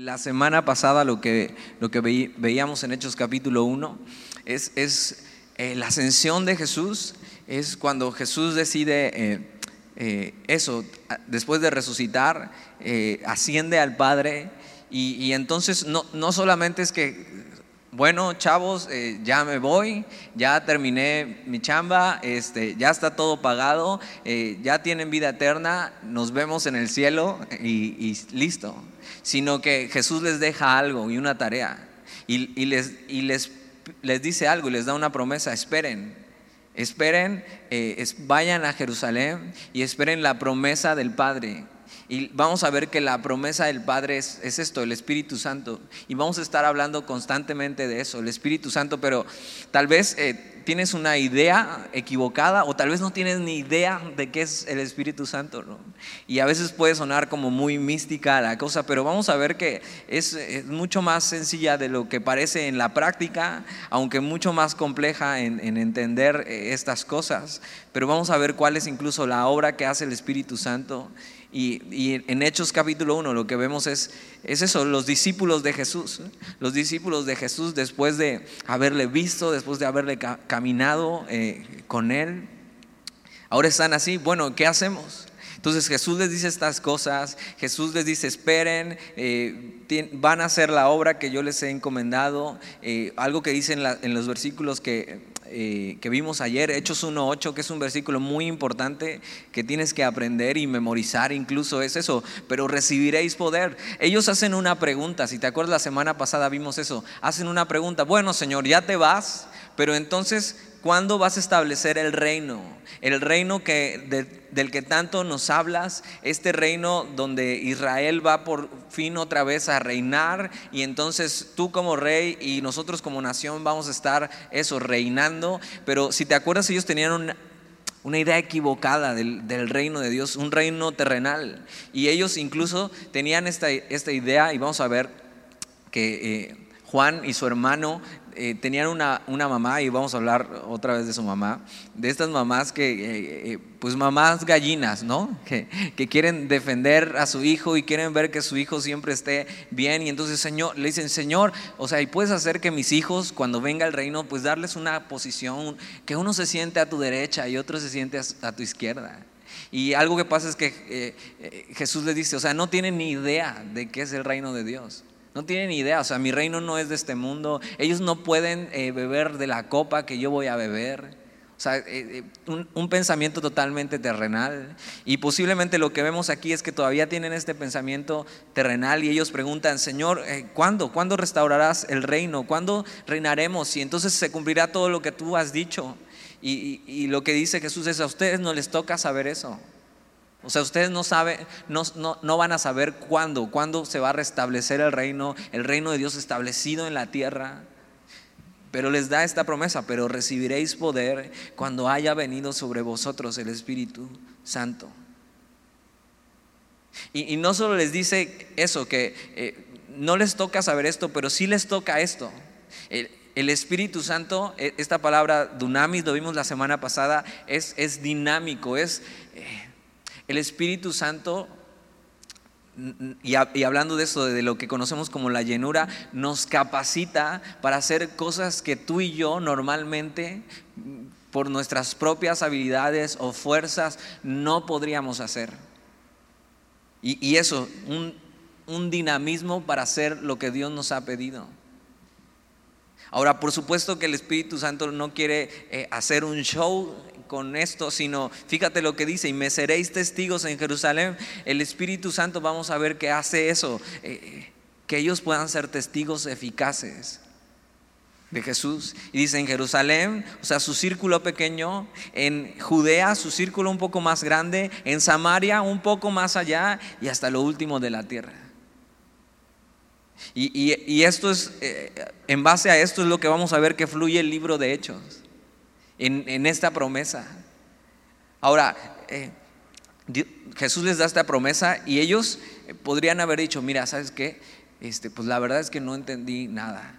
La semana pasada lo que, lo que veíamos en Hechos capítulo 1 es, es eh, la ascensión de Jesús, es cuando Jesús decide eh, eh, eso, después de resucitar, asciende al Padre y, entonces no, no, solamente es que, bueno, chavos, ya me voy, ya terminé mi chamba, este, ya está todo pagado, ya tienen vida eterna, nos vemos en el cielo y, y listo sino que Jesús les deja algo y una tarea. Y, les, y les, les, dice algo y les da una promesa, esperen, esperen, eh, vayan a Jerusalén y esperen la promesa del Padre. Y vamos a ver que la promesa del Padre es, esto, el Espíritu Santo. Y vamos a estar hablando constantemente de eso, el Espíritu Santo, pero tal vez eh, tienes una idea equivocada o tal vez no tienes ni idea de qué es el Espíritu Santo. Y a veces puede sonar como muy mística la cosa, pero vamos a ver que es, mucho más sencilla de lo que parece en la práctica, aunque mucho más compleja en, en entender eh, estas cosas. Pero vamos a ver cuál es incluso la obra que hace el Espíritu Santo y, en Hechos capítulo 1 lo que vemos es, es eso, los discípulos de Jesús. Los discípulos de Jesús después de haberle visto, después de haberle caminado eh, con Él, ahora están así, bueno, ¿qué hacemos? Entonces Jesús les dice estas cosas, Jesús les dice, esperen, eh, van a hacer la obra que yo les he encomendado, eh, algo que dice en, los versículos que, eh, que vimos ayer, Hechos 1.8, que es un versículo muy importante que tienes que aprender y memorizar, incluso es eso, pero recibiréis poder. Ellos hacen una pregunta, si te acuerdas la semana pasada vimos eso, hacen una pregunta, bueno Señor, ya te vas, pero entonces ¿Cuándo vas a establecer el reino? El reino que, del que tanto nos hablas, este reino donde Israel va por fin otra vez a reinar y entonces tú como rey y nosotros como nación vamos a estar eso, reinando. Pero si te acuerdas, ellos tenían una, idea equivocada del, reino de Dios, un reino terrenal. Y ellos incluso tenían esta, esta idea y vamos a ver que... Eh, Juan y su hermano eh, tenían una, una, mamá, y vamos a hablar otra vez de su mamá, de estas mamás que, eh, eh, pues mamás gallinas, ¿no? Que, que, quieren defender a su hijo y quieren ver que su hijo siempre esté bien. Y entonces Señor, le dicen, Señor, o sea, y puedes hacer que mis hijos, cuando venga el reino, pues darles una posición, que uno se siente a tu derecha y otro se siente a, tu izquierda. Y algo que pasa es que Jesús le dice, o sea, no tienen ni idea de qué es el reino de Dios. No tienen idea, o sea, mi reino no es de este mundo. Ellos no pueden eh, beber de la copa que yo voy a beber. O sea, eh, eh, un, pensamiento totalmente terrenal. Y posiblemente lo que vemos aquí es que todavía tienen este pensamiento terrenal y ellos preguntan, Señor, ¿cuándo? ¿Cuándo restaurarás el reino? ¿Cuándo reinaremos? Y entonces se cumplirá todo lo que tú has dicho. y lo que dice Jesús es, a ustedes no les toca saber eso. O sea, ustedes no saben, no, no, van a saber cuándo, cuándo se va a restablecer el reino, el reino de Dios establecido en la tierra. Pero les da esta promesa, pero recibiréis poder cuando haya venido sobre vosotros el Espíritu Santo. Y, no solo les dice eso, que eh, no les toca saber esto, pero sí les toca esto. El, Espíritu Santo, e, esta palabra dunamis, lo vimos la semana pasada, es, es dinámico, es... Eh, el Espíritu Santo, y, hablando de eso, de lo que conocemos como la llenura, nos capacita para hacer cosas que tú y yo normalmente, por nuestras propias habilidades o fuerzas, no podríamos hacer. Y, eso, un, dinamismo para hacer lo que Dios nos ha pedido. Ahora, por supuesto que el Espíritu Santo no quiere eh, hacer un show con esto, sino fíjate lo que dice, y me seréis testigos en Jerusalén. El Espíritu Santo vamos a ver que hace eso, eh, que ellos puedan ser testigos eficaces de Jesús. Y dice en Jerusalén, o sea, su círculo pequeño, en Judea, su círculo un poco más grande, en Samaria, un poco más allá, y hasta lo último de la tierra. Y, esto es, eh, en base a esto es lo que vamos a ver que fluye el libro de Hechos en, esta promesa. Ahora, eh, Jesús les da esta promesa y ellos podrían haber dicho, mira, ¿sabes qué? Este, pues la verdad es que no entendí nada.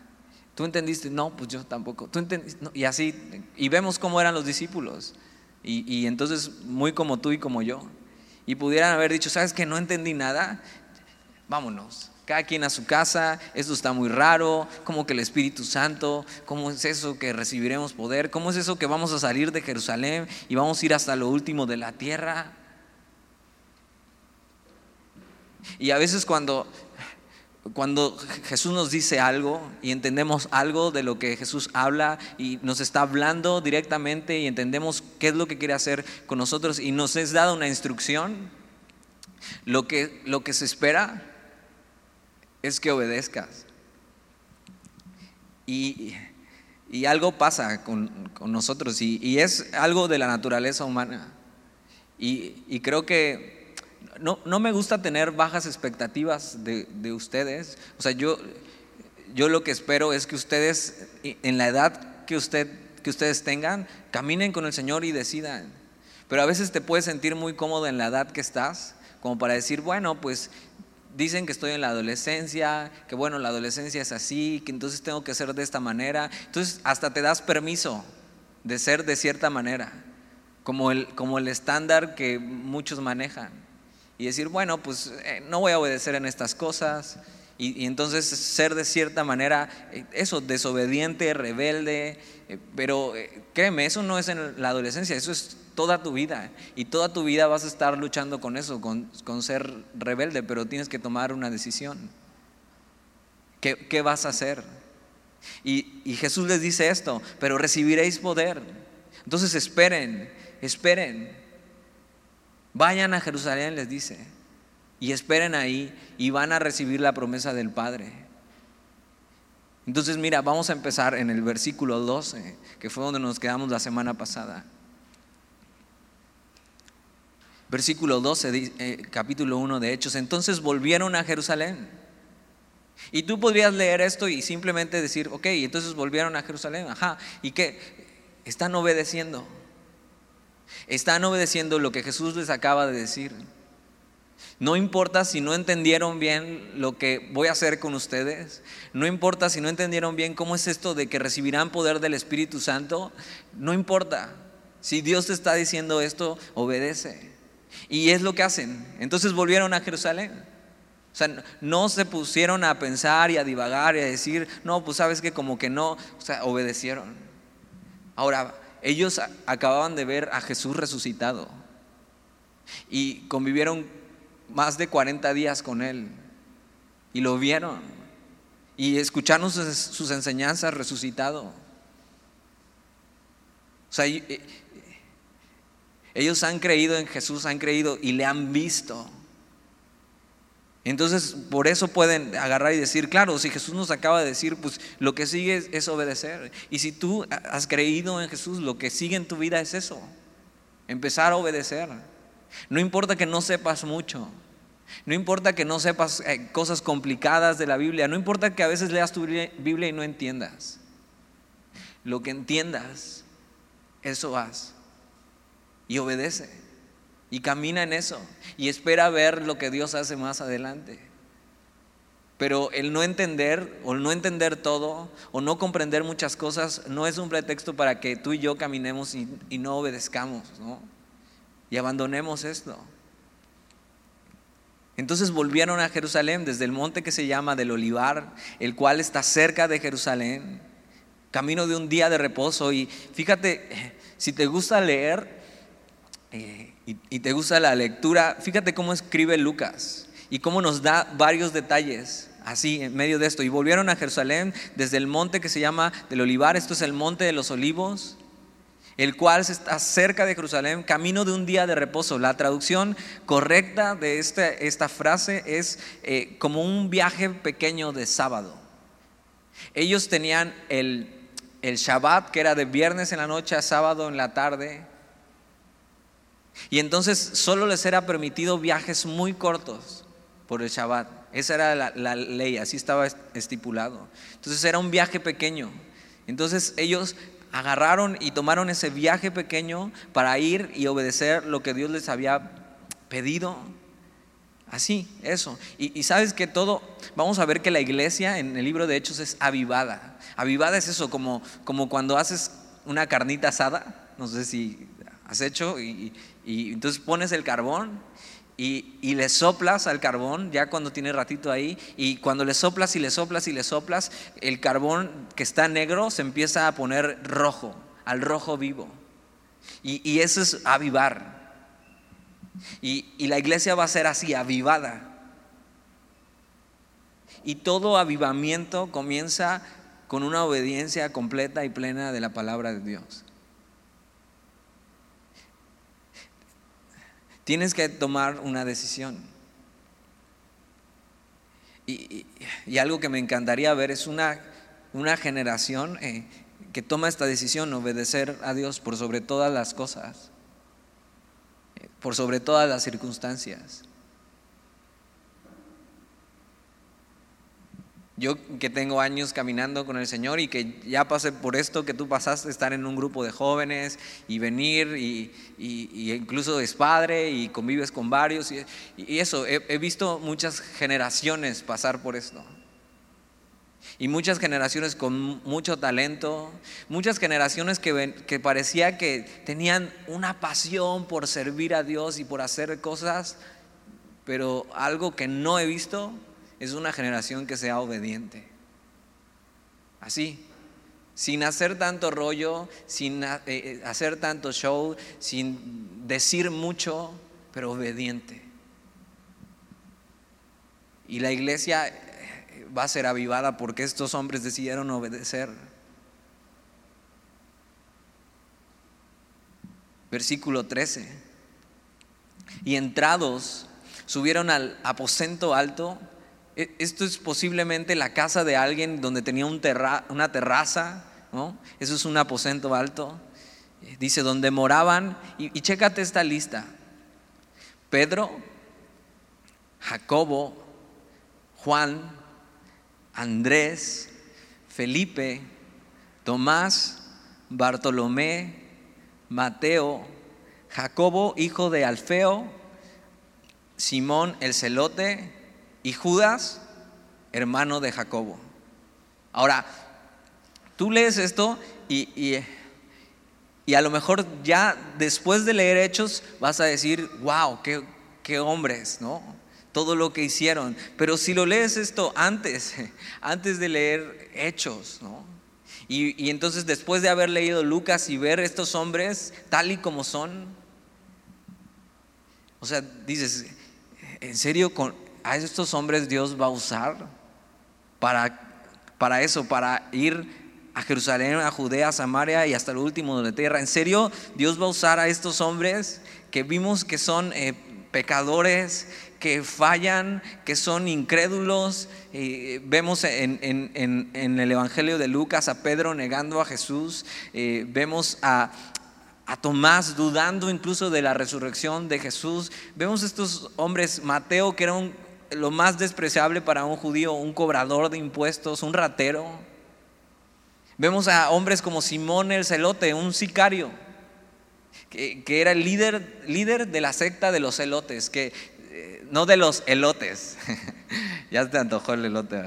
¿Tú entendiste? No, pues yo tampoco. ¿Tú entendiste? Y así, y vemos cómo eran los discípulos. Y, y, entonces, muy como tú y como yo. Y pudieran haber dicho, ¿sabes que no entendí nada? Vámonos, cada quien a su casa, esto está muy raro, como que el Espíritu Santo, cómo es eso que recibiremos poder, cómo es eso que vamos a salir de Jerusalén y vamos a ir hasta lo último de la tierra. Y a veces cuando cuando Jesús nos dice algo y entendemos algo de lo que Jesús habla y nos está hablando directamente y entendemos qué es lo que quiere hacer con nosotros y nos es dada una instrucción, lo que, lo que se espera es que obedezcas. Y, algo pasa con, nosotros y, es algo de la naturaleza humana. Y, creo que no, no, me gusta tener bajas expectativas de, de, ustedes. O sea, yo, yo lo que espero es que ustedes, en la edad que, usted, que ustedes tengan, caminen con el Señor y decidan. Pero a veces te puedes sentir muy cómodo en la edad que estás, como para decir, bueno, pues dicen que estoy en la adolescencia, que bueno, la adolescencia es así, que entonces tengo que ser de esta manera. Entonces hasta te das permiso de ser de cierta manera, como el, como el estándar que muchos manejan. Y decir, bueno, pues eh, no voy a obedecer en estas cosas. Y, entonces ser de cierta manera, eh, eso, desobediente, rebelde. Eh, pero créeme, eso no es en la adolescencia, eso es toda tu vida. Y toda tu vida vas a estar luchando con eso, con, ser rebelde, pero tienes que tomar una decisión. ¿Qué, vas a hacer? Y, y Jesús les dice esto, pero recibiréis poder. Entonces esperen, esperen. Vayan a Jerusalén, les dice, y esperen ahí y van a recibir la promesa del Padre. Entonces mira, vamos a empezar en el versículo 12, que fue donde nos quedamos la semana pasada. Versículo 12, eh, capítulo 1 de Hechos. Entonces volvieron a Jerusalén. Y tú podrías leer esto y simplemente decir, ok, entonces volvieron a Jerusalén. Ajá. ¿Y qué? Están obedeciendo. Están obedeciendo lo que Jesús les acaba de decir. No importa si no entendieron bien lo que voy a hacer con ustedes. No importa si no entendieron bien cómo es esto de que recibirán poder del Espíritu Santo. No importa. Si Dios te está diciendo esto, obedece. Y es lo que hacen. Entonces volvieron a Jerusalén. O sea, no se pusieron a pensar y a divagar y a decir, no, pues sabes que como que no, o sea, obedecieron. Ahora, ellos acababan de ver a Jesús resucitado y convivieron más de 40 días con Él y lo vieron y escucharon sus, enseñanzas resucitado. O sea, ellos han creído en Jesús, han creído y le han visto. Entonces, por eso pueden agarrar y decir, claro, si Jesús nos acaba de decir, pues lo que sigue es, obedecer. Y si tú has creído en Jesús, lo que sigue en tu vida es eso, empezar a obedecer. No importa que no sepas mucho, no importa que no sepas eh, cosas complicadas de la Biblia, no importa que a veces leas tu Biblia y no entiendas. Lo que entiendas, eso haz y obedece y camina en eso y espera ver lo que Dios hace más adelante. Pero el no entender o el no entender todo o no comprender muchas cosas no es un pretexto para que tú y yo caminemos y, no obedezcamos y abandonemos esto. Entonces volvieron a Jerusalén desde el monte que se llama del Olivar, el cual está cerca de Jerusalén, camino de un día de reposo. Y fíjate, si te gusta leer, eh, y, te gusta la lectura, fíjate cómo escribe Lucas y cómo nos da varios detalles así en medio de esto. Y volvieron a Jerusalén desde el monte que se llama del Olivar, esto es el monte de los olivos, el cual está cerca de Jerusalén, camino de un día de reposo. La traducción correcta de este, esta frase es eh, como un viaje pequeño de sábado. Ellos tenían el, el Shabbat, que era de viernes en la noche a sábado en la tarde, y entonces solo les era permitido viajes muy cortos por el Shabbat. Esa era la, ley, así estaba estipulado. Entonces era un viaje pequeño. Entonces ellos agarraron y tomaron ese viaje pequeño para ir y obedecer lo que Dios les había pedido. Así, eso. Y, sabes que todo, vamos a ver que la iglesia en el libro de Hechos es avivada. Avivada es eso, como, como cuando haces una carnita asada, no sé si has hecho, y, y entonces pones el carbón y, y, le soplas al carbón, ya cuando tiene ratito ahí, y cuando le soplas y le soplas y le soplas, el carbón que está negro se empieza a poner rojo, al rojo vivo. Y, y eso es avivar. Y, y la iglesia va a ser así, avivada. Y todo avivamiento comienza con una obediencia completa y plena de la palabra de Dios. Tienes que tomar una decisión. Y, algo que me encantaría ver es una, una generación eh, que toma esta decisión, obedecer a Dios por sobre todas las cosas, eh, por sobre todas las circunstancias. Yo que tengo años caminando con el Señor y que ya pasé por esto que tú pasaste, estar en un grupo de jóvenes y venir y, incluso es padre y convives con varios y, eso, he, visto muchas generaciones pasar por esto. Y muchas generaciones con mucho talento, muchas generaciones que, que parecía que tenían una pasión por servir a Dios y por hacer cosas, pero algo que no he visto es una generación que sea obediente. Así, sin hacer tanto rollo, sin eh, eh, hacer tanto show, sin decir mucho, pero obediente. Y la iglesia eh, va a ser avivada porque estos hombres decidieron obedecer. Versículo 13. Y entrados, subieron al aposento alto esto es posiblemente la casa de alguien donde tenía una terraza. Eso es un aposento alto. Dice, donde moraban, y, y chécate esta lista. Pedro, Jacobo, Juan, Andrés, Felipe, Tomás, Bartolomé, Mateo, Jacobo, hijo de Alfeo, Simón el celote, y Judas, hermano de Jacobo. Ahora, tú lees esto y, y, a lo mejor ya después de leer Hechos vas a decir, wow, qué, qué hombres, ¿no? Todo lo que hicieron. Pero si lo lees esto antes, antes de leer Hechos, ¿no? Y, y, entonces después de haber leído Lucas y ver estos hombres tal y como son, o sea, dices, ¿en serio con, a estos hombres Dios va a usar para, para eso, para ir a Jerusalén, a Judea, a Samaria y hasta el último de la tierra. ¿En serio Dios va a usar a estos hombres que vimos que son eh, pecadores, que fallan, que son incrédulos? vemos en, el Evangelio de Lucas a Pedro negando a Jesús, eh, vemos a, a Tomás dudando incluso de la resurrección de Jesús. Vemos estos hombres, Mateo que era un lo más despreciable para un judío, un cobrador de impuestos, un ratero. Vemos a hombres como Simón el celote, un sicario, que, era el líder, líder de la secta de los celotes, que, eh, no de los elotes, ya te antojó el elote,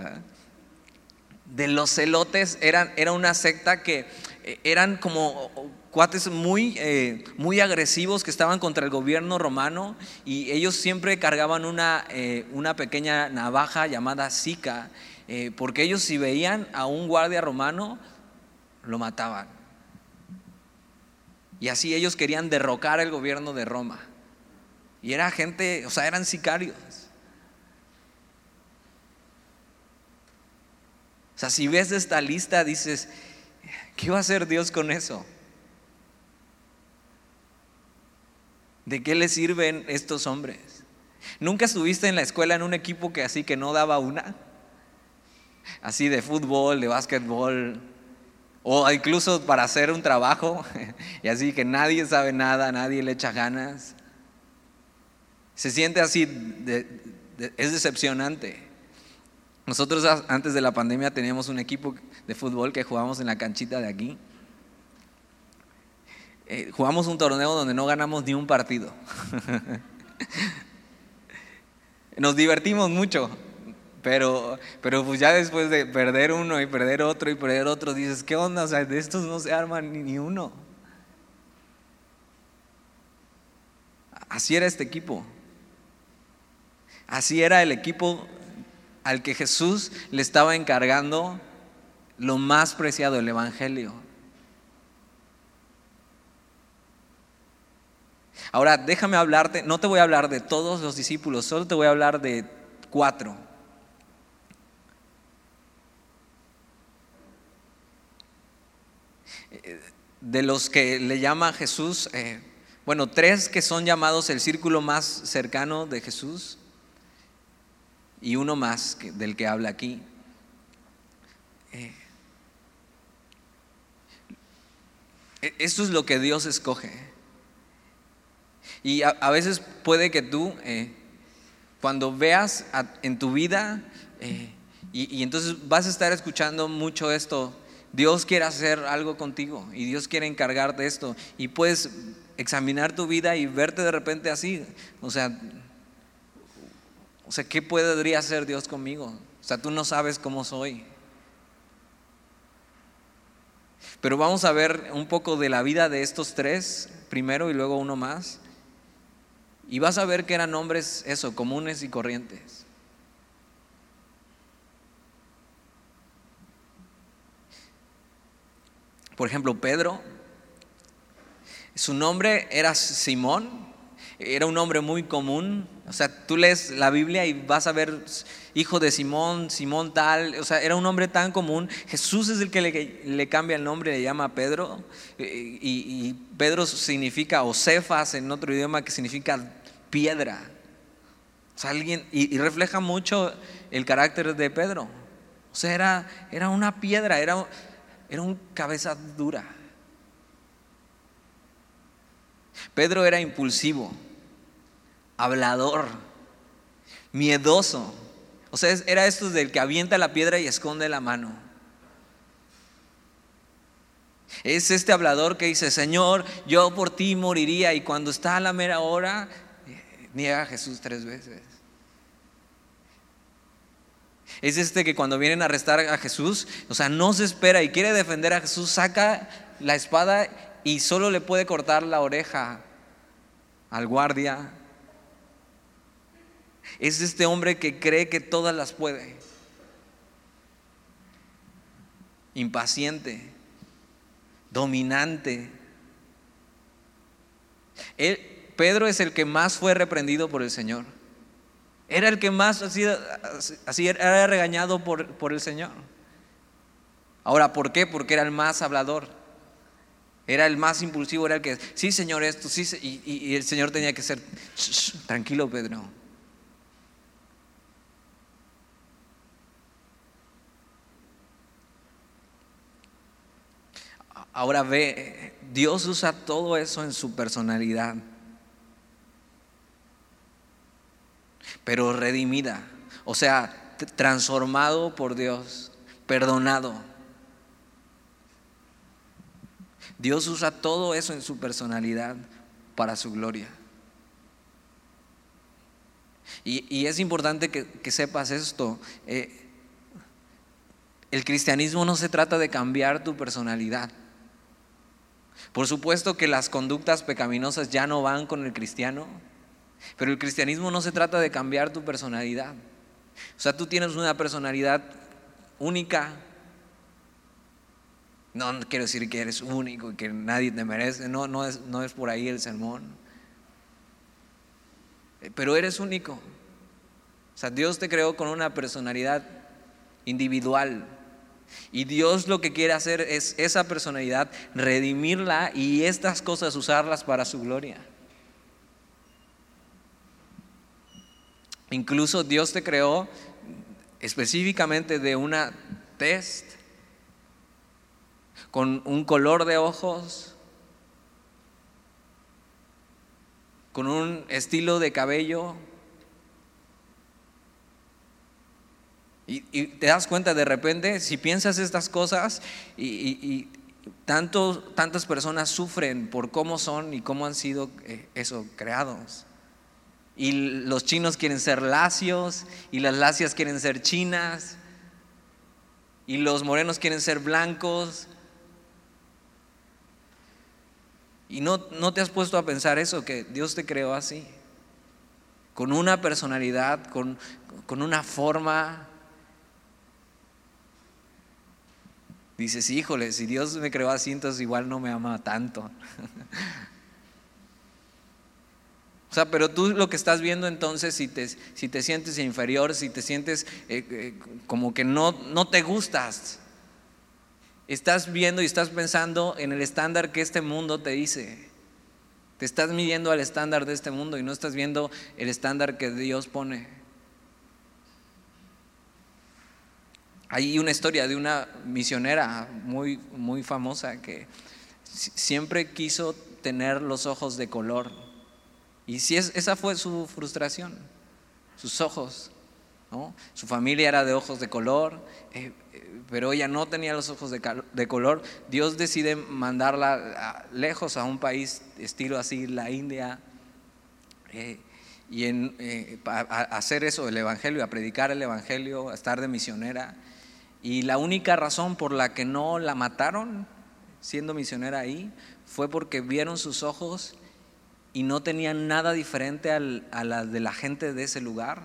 De los celotes eran, era una secta que eh, eran como cuates muy, eh, muy agresivos que estaban contra el gobierno romano y ellos siempre cargaban una, eh, una pequeña navaja llamada sica, eh, porque ellos si veían a un guardia romano, lo mataban. Y así ellos querían derrocar el gobierno de Roma. Y era gente, o sea, eran sicarios. O sea, si ves esta lista, dices, ¿qué va a hacer Dios con eso? ¿De qué le sirven estos hombres? ¿Nunca estuviste en la escuela en un equipo que así que no daba una? Así de fútbol, de básquetbol, o incluso para hacer un trabajo, y así que nadie sabe nada, nadie le echa ganas. Se siente así, es decepcionante. Nosotros antes de la pandemia teníamos un equipo de fútbol que jugábamos en la canchita de aquí. Eh, jugamos un torneo donde no ganamos ni un partido. Nos divertimos mucho, pero, pero pues ya después de perder uno y perder otro y perder otro, dices, ¿qué onda? O sea, de estos no se arma ni, ni uno. Así era este equipo. Así era el equipo al que Jesús le estaba encargando lo más preciado, el Evangelio. Ahora, déjame hablarte, no te voy a hablar de todos los discípulos, solo te voy a hablar de cuatro. De los que le llama Jesús, eh, bueno, tres que son llamados el círculo más cercano de Jesús y uno más del que habla aquí. Eh, e, esto es lo que Dios escoge. Y a, veces puede que tú, eh, cuando veas en tu vida, eh, y, y entonces vas a estar escuchando mucho esto, Dios quiere hacer algo contigo y Dios quiere encargarte esto. Y puedes examinar tu vida y verte de repente así. O sea, o sea, ¿qué podría hacer Dios conmigo? O sea, tú no sabes cómo soy. Pero vamos a ver un poco de la vida de estos tres, primero y luego uno más. Y vas a ver que eran hombres, eso, comunes y corrientes. Por ejemplo, Pedro, su nombre era Simón, era un hombre muy común. O sea, tú lees la Biblia y vas a ver hijo de Simón, Simón tal. O sea, era un hombre tan común. Jesús es el que le, cambia el nombre, le llama Pedro. Y, Pedro significa, o Cefas en otro idioma que significa piedra. O sea, alguien, y, refleja mucho el carácter de Pedro. O sea, era, era una piedra, era, era un cabeza dura. Pedro era impulsivo, hablador, miedoso. O sea, era esto del que avienta la piedra y esconde la mano. Es este hablador que dice, Señor, yo por ti moriría y cuando está a la mera hora, niega a Jesús tres veces. Es este que cuando vienen a arrestar a Jesús, o sea, no se espera y quiere defender a Jesús, saca la espada y solo le puede cortar la oreja al guardia. Es este hombre que cree que todas las puede. Impaciente, dominante. Pedro es el que más fue reprendido por el Señor. Era el que más así, era regañado por, por el Señor. Ahora, ¿por qué? Porque era el más hablador. Era el más impulsivo, era el que, sí Señor, esto, sí, y, el Señor tenía que ser, tranquilo Pedro. Ahora ve, Dios usa todo eso en su personalidad, pero redimida, o sea, transformado por Dios, perdonado. Dios usa todo eso en su personalidad para su gloria. Y, es importante que, sepas esto. Eh, el cristianismo no se trata de cambiar tu personalidad. Por supuesto que las conductas pecaminosas ya no van con el cristiano, pero el cristianismo no se trata de cambiar tu personalidad. O sea, tú tienes una personalidad única, no, quiero decir que eres único y que nadie te merece, no, es, no es por ahí el sermón. Pero eres único. O sea, Dios te creó con una personalidad individual. Y Dios lo que quiere hacer es esa personalidad, redimirla y estas cosas usarlas para su gloria. Incluso Dios te creó específicamente de una test con un color de ojos, con un estilo de cabello. Y, te das cuenta de repente, si piensas estas cosas y, tantas personas sufren por cómo son y cómo han sido eh, eso creados. Y los chinos quieren ser lacios y las lacias quieren ser chinas y los morenos quieren ser blancos Y no, no te has puesto a pensar eso, que Dios te creó así. con una personalidad, con, con una forma. Dices, híjole, si Dios me creó así, entonces igual no me ama tanto. O sea, pero tú lo que estás viendo entonces, si te, si te sientes inferior, si te sientes eh, eh, como que no, no te gustas, estás viendo y estás pensando en el estándar que este mundo te dice. Te estás midiendo al estándar de este mundo y no estás viendo el estándar que Dios pone. Hay una historia de una misionera muy, muy famosa que siempre quiso tener los ojos de color y si es, esa fue su frustración, sus ojos. ¿no? Su familia era de ojos de color, eh, eh, pero ella no tenía los ojos de, color. Dios decide mandarla lejos a un país estilo así, la India, eh, y en, a, hacer eso, el Evangelio, a predicar el Evangelio, a estar de misionera. Y la única razón por la que no la mataron siendo misionera ahí fue porque vieron sus ojos y no tenían nada diferente a la de la gente de ese lugar.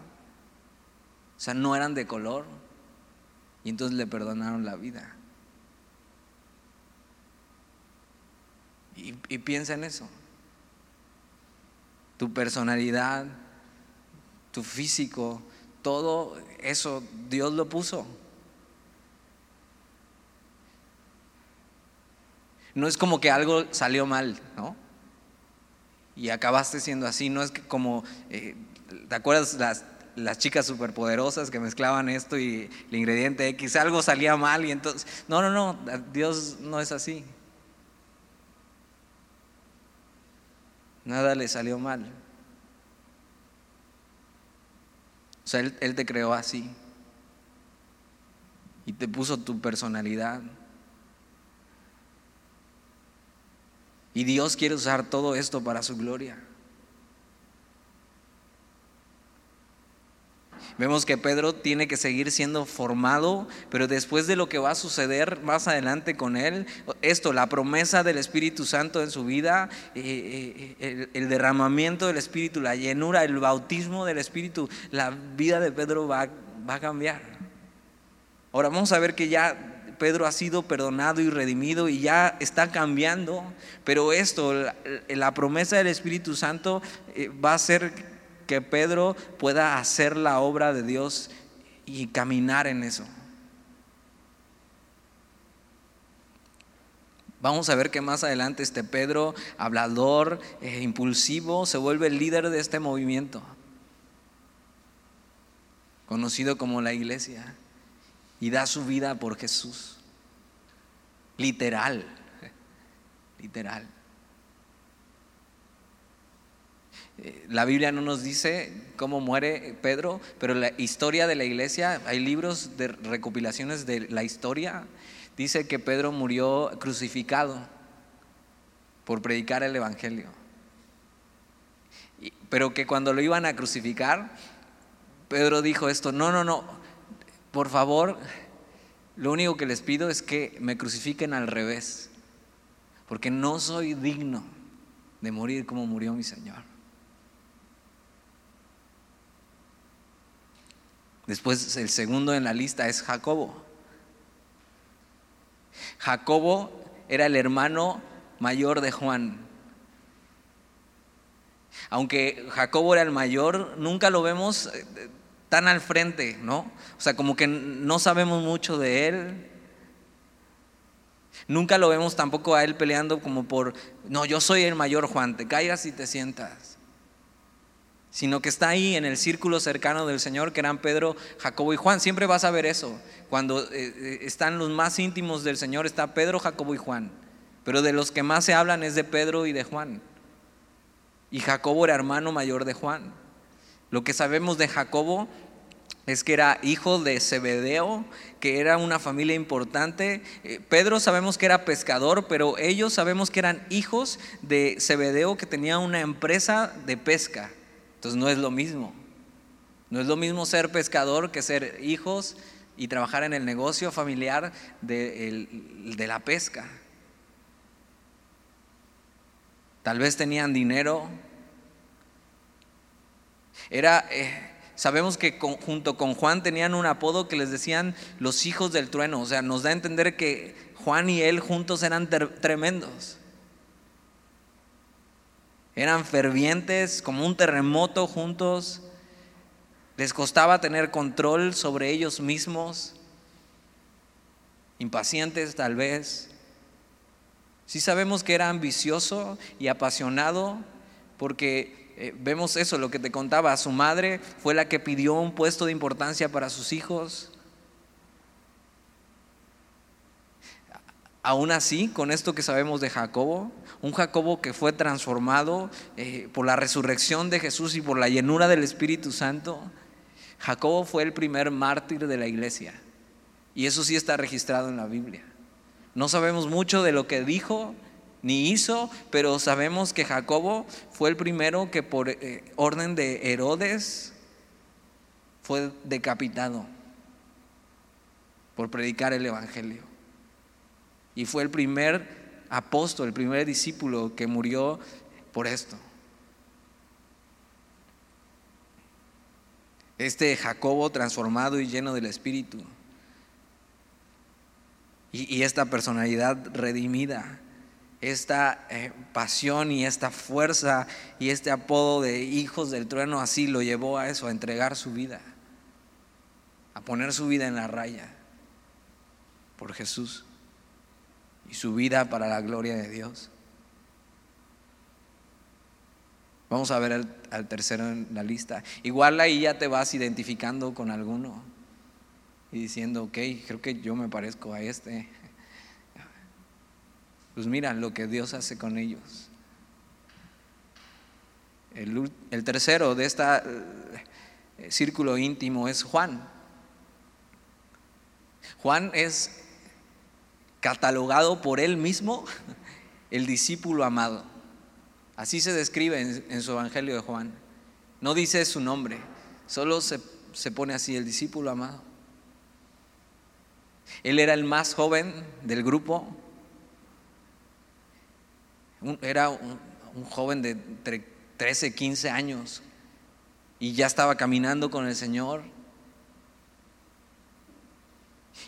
O sea, no eran de color. Y entonces le perdonaron la vida. Y, y piensa en eso. Tu personalidad, tu físico, todo eso Dios lo puso. No es como que algo salió mal, ¿no? y acabaste siendo así. No es que como, eh, ¿te acuerdas las, las chicas superpoderosas que mezclaban esto y el ingrediente X, algo salía mal y entonces, no, no, no, Dios no es así. Nada le salió mal. O sea, él, él te creó así y te puso tu personalidad. Y Dios quiere usar todo esto para su gloria. Vemos que Pedro tiene que seguir siendo formado, pero después de lo que va a suceder más adelante con él, esto, la promesa del Espíritu Santo en su vida, eh, eh, el, derramamiento del Espíritu, la llenura, el bautismo del Espíritu, la vida de Pedro va, va a cambiar. Ahora vamos a ver que ya Pedro ha sido perdonado y redimido y ya está cambiando, pero esto, la, promesa del Espíritu Santo eh, va a hacer que Pedro pueda hacer la obra de Dios y caminar en eso. Vamos a ver que más adelante este Pedro, hablador, eh, impulsivo, se vuelve el líder de este movimiento, conocido como la iglesia y da su vida por Jesús. Literal, literal. Eh, la Biblia no nos dice cómo muere Pedro, pero la historia de la iglesia, hay libros de recopilaciones de la historia, dice que Pedro murió crucificado por predicar el Evangelio. Pero que cuando lo iban a crucificar, Pedro dijo esto, no, no, no, por favor, lo único que les pido es que me crucifiquen al revés, porque no soy digno de morir como murió mi Señor. Después el segundo en la lista es Jacobo. Jacobo era el hermano mayor de Juan. Aunque Jacobo era el mayor, nunca lo vemos eh, tan al frente, ¿no? O sea, como que no sabemos mucho de él. Nunca lo vemos tampoco a él peleando como por, no, yo soy el mayor Juan, te caigas y te sientas. Sino que está ahí en el círculo cercano del Señor, que eran Pedro, Jacobo y Juan. Siempre vas a ver eso. Cuando eh, eh, están los más íntimos del Señor, está Pedro, Jacobo y Juan. Pero de los que más se hablan es de Pedro y de Juan. Y Jacobo era hermano mayor de Juan. Lo que sabemos de Jacobo es que era hijo de Zebedeo, que era una familia importante. Eh, Pedro sabemos que era pescador, pero ellos sabemos que eran hijos de Zebedeo, que tenía una empresa de pesca. Entonces no es lo mismo. No es lo mismo ser pescador que ser hijos y trabajar en el negocio familiar de, de la pesca. Tal vez tenían dinero, Era, eh, sabemos que junto con Juan tenían un apodo que les decían los hijos del trueno. O sea, nos da a entender que Juan y él juntos eran tremendos. Eran fervientes, como un terremoto juntos. Les costaba tener control sobre ellos mismos. Impacientes tal vez. Sí sabemos que era ambicioso y apasionado porque eh, vemos eso, lo que te contaba, su madre fue la que pidió un puesto de importancia para sus hijos. Aún así, con esto que sabemos de Jacobo, un Jacobo que fue transformado eh, por la resurrección de Jesús y por la llenura del Espíritu Santo, Jacobo fue el primer mártir de la iglesia. Y eso sí está registrado en la Biblia. No sabemos mucho de lo que dijo ni hizo, pero sabemos que Jacobo fue el primero que por eh, orden de Herodes fue decapitado por predicar el Evangelio. Y fue el primer apóstol, el primer discípulo que murió por esto. Este Jacobo transformado y lleno del Espíritu. Y, y esta personalidad redimida esta eh, pasión y esta fuerza y este apodo de hijos del trueno así lo llevó a eso, a entregar su vida, a poner su vida en la raya por Jesús y su vida para la gloria de Dios. Vamos a ver al, tercero en la lista. Igual ahí ya te vas identificando con alguno y diciendo, ok, creo que yo me parezco a este. Pues mira lo que Dios hace con ellos. El, tercero de este círculo íntimo es Juan. Juan es catalogado por él mismo el discípulo amado. Así se describe en, su Evangelio de Juan. No dice su nombre, solo se, se pone así, el discípulo amado. Él era el más joven del grupo, era un, joven de 13, 15 años y ya estaba caminando con el Señor.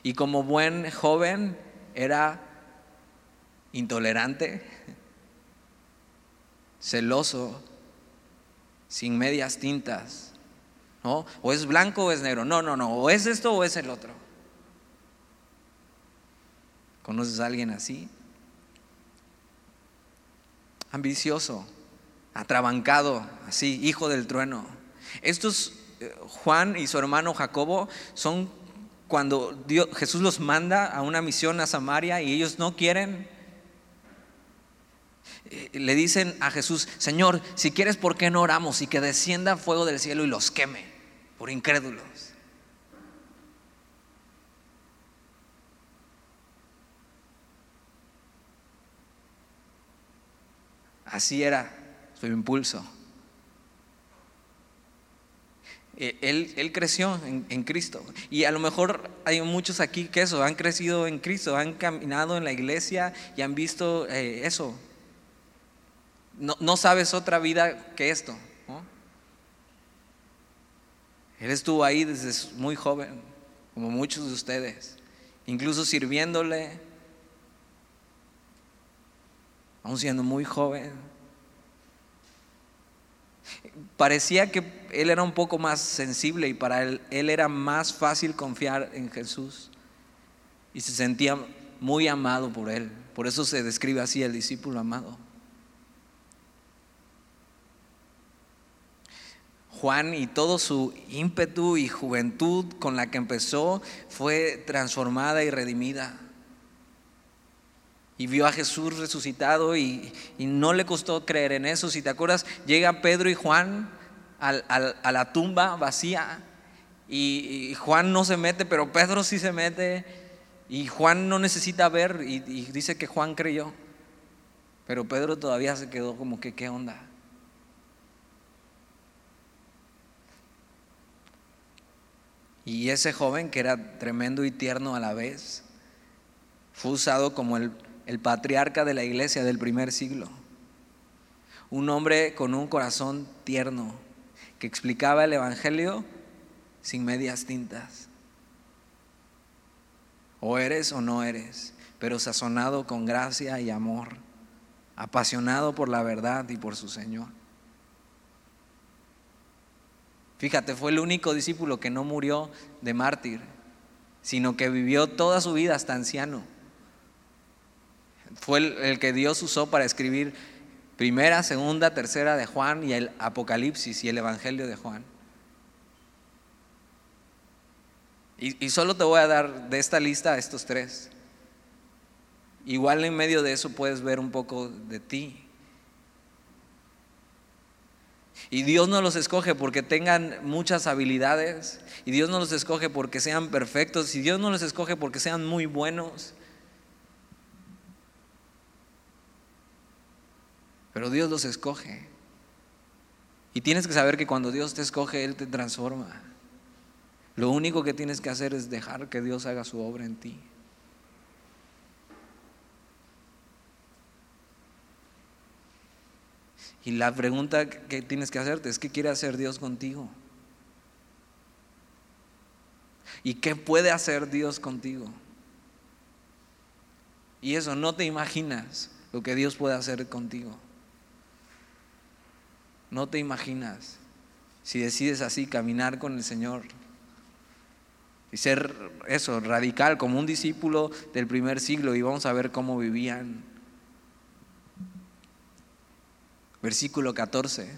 Y como buen joven era intolerante, celoso, sin medias tintas. ¿no? O es blanco o es negro. No, no, no. O es esto o es el otro. ¿Conoces a alguien así? Ambicioso, atrabancado, así, hijo del trueno. Estos, eh, Juan y su hermano Jacobo, son cuando Dios, Jesús los manda a una misión a Samaria y ellos no quieren. Eh, le dicen a Jesús, Señor, si quieres, ¿por qué no oramos y que descienda fuego del cielo y los queme por incrédulos? Así era su impulso. E, él, creció en, Cristo. Y a lo mejor hay muchos aquí que eso, han crecido en Cristo, han caminado en la iglesia y han visto eh, eso. No, sabes otra vida que esto. Él estuvo ahí desde muy joven, como muchos de ustedes, incluso sirviéndole, aún siendo muy joven. Parecía que él era un poco más sensible y para él, era más fácil confiar en Jesús y se sentía muy amado por él. Por eso se describe así el discípulo amado. Juan y todo su ímpetu y juventud con la que empezó fue transformada y redimida y vio a Jesús resucitado y, no le costó creer en eso. Si te acuerdas, llega Pedro y Juan a la tumba vacía y, Juan no se mete, pero Pedro sí se mete y Juan no necesita ver y, y dice que Juan creyó, pero Pedro todavía se quedó como que, ¿qué onda? Y ese joven que era tremendo y tierno a la vez, fue usado como el el patriarca de la iglesia del primer siglo. Un hombre con un corazón tierno, que explicaba el Evangelio sin medias tintas. O eres o no eres, pero sazonado con gracia y amor, apasionado por la verdad y por su Señor. Fíjate, fue el único discípulo que no murió de mártir, sino que vivió toda su vida hasta anciano. Fue el, que Dios usó para escribir primera, segunda, tercera de Juan y el Apocalipsis y el Evangelio de Juan. Y, y solo te voy a dar de esta lista estos tres. Igual en medio de eso puedes ver un poco de ti. Y Dios no los escoge porque tengan muchas habilidades. Y Dios no los escoge porque sean perfectos. Y Dios no los escoge porque sean muy buenos. Pero Dios los escoge. Y tienes que saber que cuando Dios te escoge, Él te transforma. Lo único que tienes que hacer es dejar que Dios haga su obra en ti. Y la pregunta que tienes que hacerte es, ¿qué quiere hacer Dios contigo? ¿Y qué puede hacer Dios contigo? Y eso no te imaginas lo que Dios puede hacer contigo. No te imaginas si decides así caminar con el Señor y ser eso, radical, como un discípulo del primer siglo y vamos a ver cómo vivían versículo 14.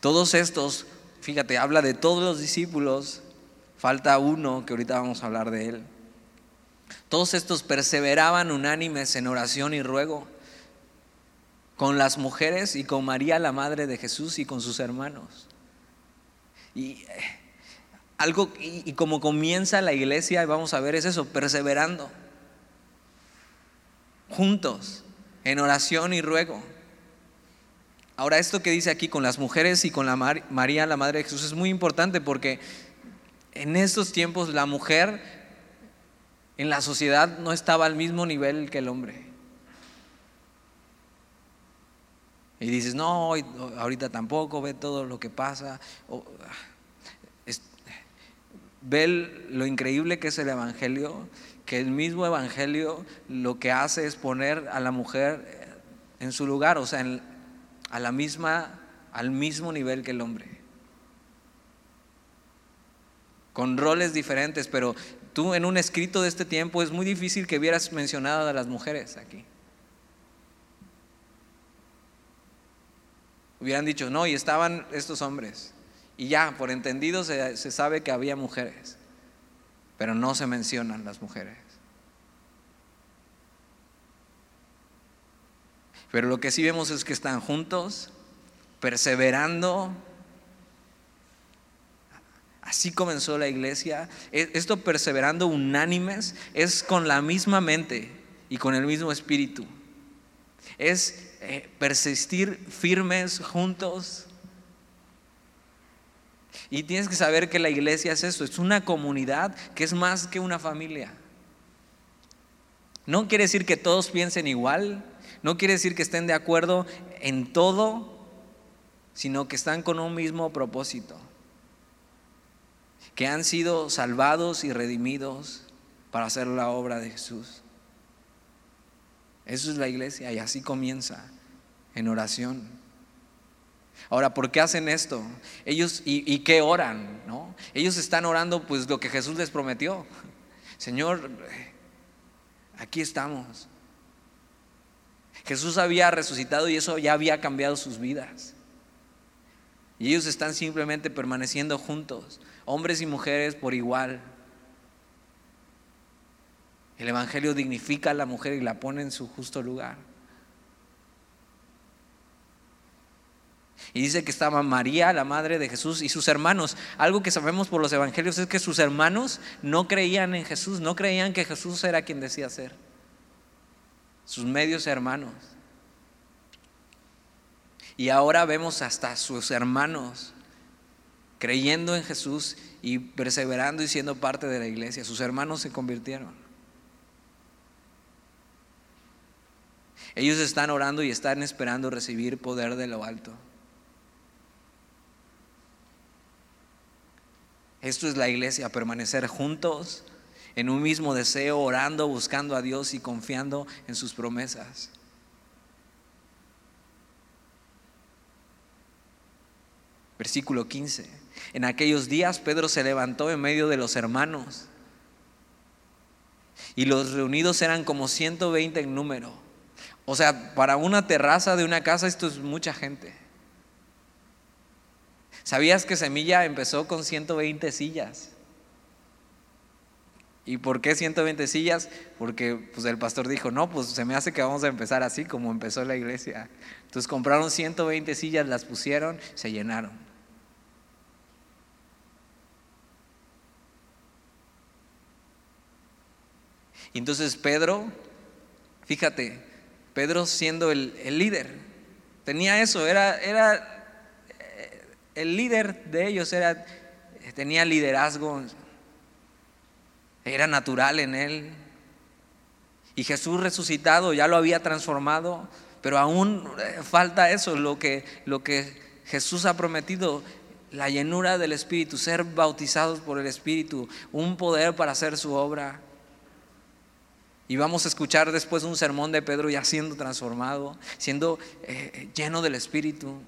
Todos estos, fíjate, habla de todos los discípulos, falta uno que ahorita vamos a hablar de él. Todos estos perseveraban unánimes en oración y ruego con las mujeres y con María, la madre de Jesús, y con sus hermanos. Y eh, algo, y, y como comienza la iglesia, vamos a ver, es eso, perseverando, juntos en oración y ruego. Ahora, esto que dice aquí con las mujeres y con la María, la Madre de Jesús, es muy importante porque en estos tiempos la mujer en la sociedad no estaba al mismo nivel que el hombre. Y dices, no, ahorita tampoco, ve todo lo que pasa. ve lo increíble que es el Evangelio que el mismo Evangelio lo que hace es poner a la mujer en su lugar, o sea, a la misma, al mismo nivel que el hombre. Con roles diferentes, pero tú en un escrito de este tiempo es muy difícil que vieras mencionado a las mujeres aquí. Hubieran dicho, no, y estaban estos hombres. Y ya, por entendido, se, se sabe que había mujeres pero no se mencionan las mujeres. Pero lo que sí vemos es que están juntos, perseverando. Así comenzó la iglesia. E, esto perseverando unánimes es con la misma mente y con el mismo espíritu. Es eh, persistir firmes juntos y tienes que saber que la iglesia es eso, es una comunidad que es más que una familia. No quiere decir que todos piensen igual, no quiere decir que estén de acuerdo en todo, sino que están con un mismo propósito, que han sido salvados y redimidos para hacer la obra de Jesús. Eso es la iglesia y así comienza en oración. Ahora, ¿por qué hacen esto? Ellos, ¿y, qué oran? ¿no? Ellos están orando pues lo que Jesús les prometió. Señor, aquí estamos. Jesús había resucitado y eso ya había cambiado sus vidas. Y ellos están simplemente permaneciendo juntos, hombres y mujeres por igual. El Evangelio dignifica a la mujer y la pone en su justo lugar. Y dice que estaba María, la madre de Jesús, y sus hermanos. Algo que sabemos por los evangelios es que sus hermanos no creían en Jesús, no creían que Jesús era quien decía ser. Sus medios hermanos. Y ahora vemos hasta sus hermanos creyendo en Jesús y perseverando y siendo parte de la iglesia. Sus hermanos se convirtieron. Ellos están orando y están esperando recibir poder de lo alto. Esto es la iglesia, permanecer juntos en un mismo deseo, orando, buscando a Dios y confiando en sus promesas. Versículo 15. En aquellos días Pedro se levantó en medio de los hermanos y los reunidos eran como 120 en número. O sea, para una terraza de una casa esto es mucha gente. ¿Sabías que Semilla empezó con 120 sillas? ¿Y por qué 120 sillas? Porque pues, el pastor dijo, no, pues se me hace que vamos a empezar así como empezó la iglesia. Entonces compraron 120 sillas, las pusieron, se llenaron. Entonces Pedro, fíjate, Pedro siendo el, el líder, tenía eso, era, era el líder de ellos era, tenía liderazgo, era natural en él. Y Jesús resucitado ya lo había transformado, pero aún eh, falta eso, lo que, lo que Jesús ha prometido, la llenura del Espíritu, ser bautizados por el Espíritu, un poder para hacer su obra. Y vamos a escuchar después un sermón de Pedro ya siendo transformado, siendo eh, lleno del Espíritu.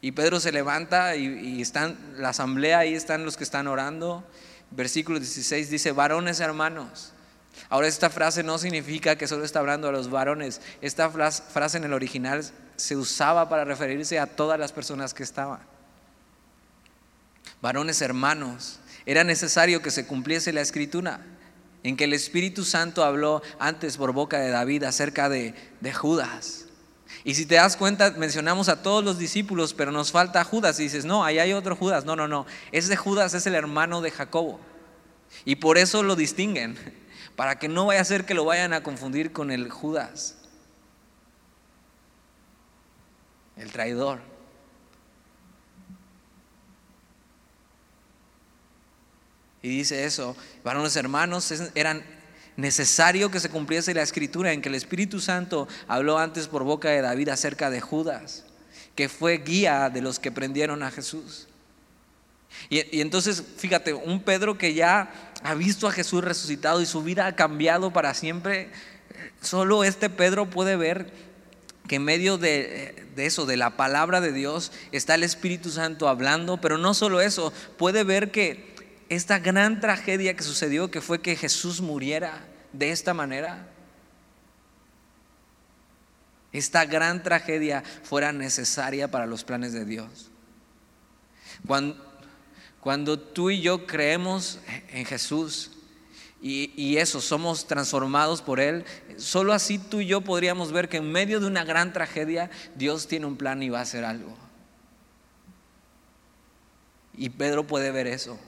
Y Pedro se levanta y, están, la asamblea, ahí están los que están orando. Versículo 16 dice, varones hermanos. Ahora esta frase no significa que solo está hablando a los varones. Esta frase en el original se usaba para referirse a todas las personas que estaban. Varones hermanos, era necesario que se cumpliese la escritura en que el Espíritu Santo habló antes por boca de David acerca de, de Judas y si te das cuenta, mencionamos a todos los discípulos, pero nos falta Judas. Y dices, no, ahí hay otro Judas. No, no, no. Ese Judas es el hermano de Jacobo. Y por eso lo distinguen, para que no vaya a ser que lo vayan a confundir con el Judas, el traidor. Y dice eso, varones hermanos eran necesario que se cumpliese la escritura en que el Espíritu Santo habló antes por boca de David acerca de Judas, que fue guía de los que prendieron a Jesús. Y, entonces, fíjate, un Pedro que ya ha visto a Jesús resucitado y su vida ha cambiado para siempre, solo este Pedro puede ver que en medio de, de, eso, de la palabra de Dios, está el Espíritu Santo hablando, pero no solo eso, puede ver que esta gran tragedia que sucedió, que fue que Jesús muriera de esta manera, esta gran tragedia fuera necesaria para los planes de Dios. Cuando, cuando tú y yo creemos en Jesús y, y, eso, somos transformados por Él, solo así tú y yo podríamos ver que en medio de una gran tragedia Dios tiene un plan y va a hacer algo. Y Pedro puede ver eso.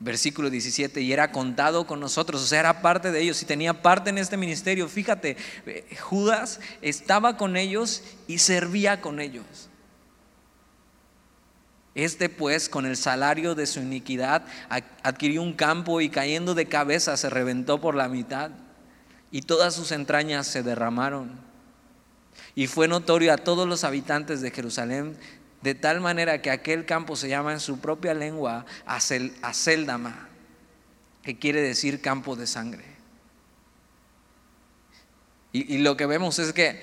Versículo 17, y era contado con nosotros, o sea, era parte de ellos y tenía parte en este ministerio. Fíjate, eh, Judas estaba con ellos y servía con ellos. Este pues, con el salario de su iniquidad, adquirió un campo y cayendo de cabeza se reventó por la mitad y todas sus entrañas se derramaron. Y fue notorio a todos los habitantes de Jerusalén de tal manera que aquel campo se llama en su propia lengua Aceldama, que quiere decir campo de sangre. Y, lo que vemos es que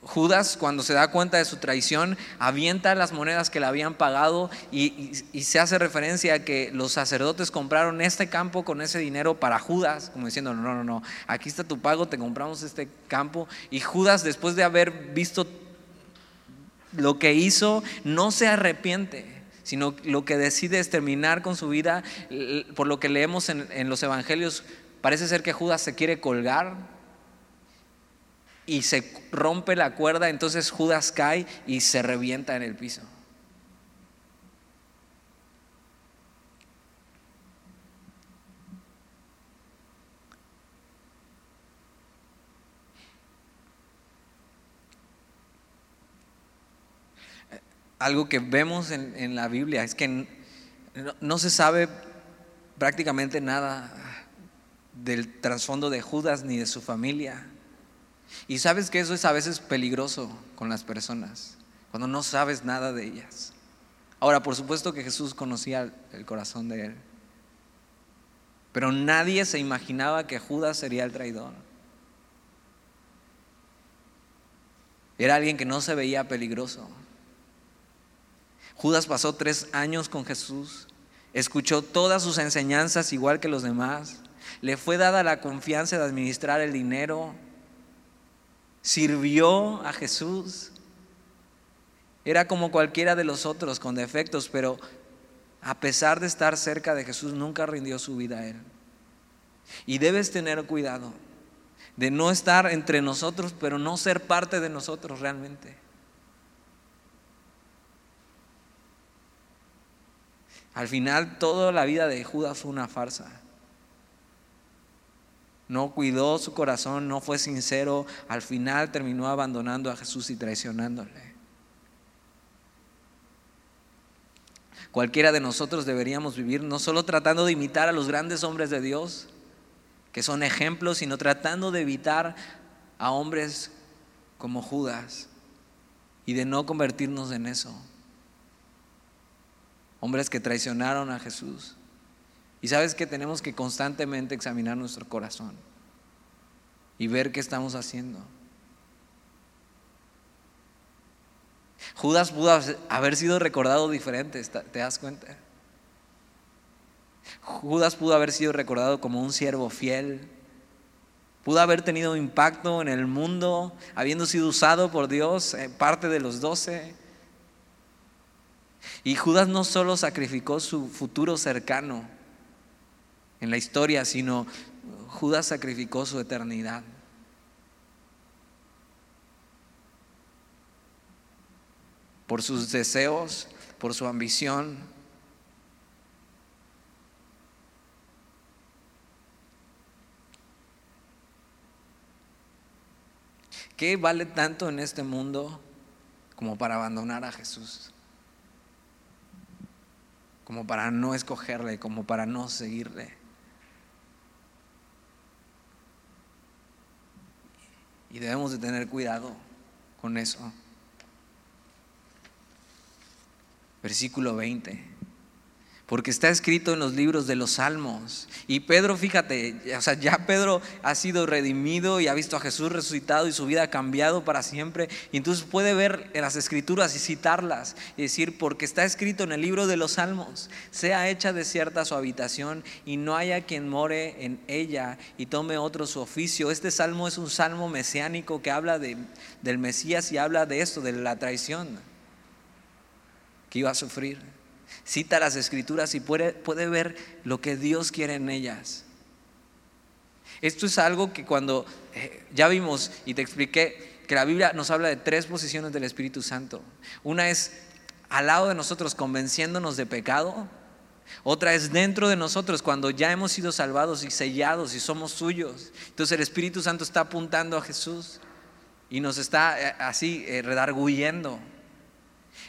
Judas, cuando se da cuenta de su traición, avienta las monedas que le habían pagado y, y, se hace referencia a que los sacerdotes compraron este campo con ese dinero para Judas, como diciendo, no, no, no, aquí está tu pago, te compramos este campo. Y Judas, después de haber visto lo que hizo no se arrepiente, sino lo que decide es terminar con su vida. Por lo que leemos en, los evangelios, parece ser que Judas se quiere colgar y se rompe la cuerda, entonces Judas cae y se revienta en el piso. Algo que vemos en, la Biblia es que no, se sabe prácticamente nada del trasfondo de Judas ni de su familia. Y sabes que eso es a veces peligroso con las personas, cuando no sabes nada de ellas. Ahora, por supuesto que Jesús conocía el corazón de él, pero nadie se imaginaba que Judas sería el traidor. Era alguien que no se veía peligroso. Judas pasó tres años con Jesús, escuchó todas sus enseñanzas igual que los demás, le fue dada la confianza de administrar el dinero, sirvió a Jesús. Era como cualquiera de los otros con defectos, pero a pesar de estar cerca de Jesús, nunca rindió su vida a Él. Y debes tener cuidado de no estar entre nosotros, pero no ser parte de nosotros realmente. Al final toda la vida de Judas fue una farsa. No cuidó su corazón, no fue sincero, al final terminó abandonando a Jesús y traicionándole. Cualquiera de nosotros deberíamos vivir no solo tratando de imitar a los grandes hombres de Dios, que son ejemplos, sino tratando de evitar a hombres como Judas y de no convertirnos en eso. Hombres que traicionaron a Jesús. Y sabes que tenemos que constantemente examinar nuestro corazón y ver qué estamos haciendo. Judas pudo haber sido recordado diferente, ¿te das cuenta? Judas pudo haber sido recordado como un siervo fiel, pudo haber tenido impacto en el mundo, habiendo sido usado por Dios, eh, parte de los doce. Y Judas no solo sacrificó su futuro cercano en la historia, sino Judas sacrificó su eternidad. Por sus deseos, por su ambición, ¿Qué vale tanto en este mundo como para abandonar a Jesús? Como para no escogerle, como para no seguirle. Y debemos de tener cuidado con eso. Versículo 20 porque está escrito en los libros de los salmos. Y Pedro, fíjate, o sea, ya Pedro ha sido redimido y ha visto a Jesús resucitado y su vida ha cambiado para siempre. Y entonces puede ver en las escrituras y citarlas y decir, porque está escrito en el libro de los salmos, sea hecha desierta su habitación y no haya quien more en ella y tome otro su oficio. Este salmo es un salmo mesiánico que habla de, del Mesías y habla de esto, de la traición que iba a sufrir cita las escrituras y puede, puede ver lo que Dios quiere en ellas. Esto es algo que cuando eh, ya vimos y te expliqué que la Biblia nos habla de tres posiciones del Espíritu Santo. Una es al lado de nosotros convenciéndonos de pecado. Otra es dentro de nosotros cuando ya hemos sido salvados y sellados y somos suyos. Entonces el Espíritu Santo está apuntando a Jesús y nos está eh, así eh, redarguyendo.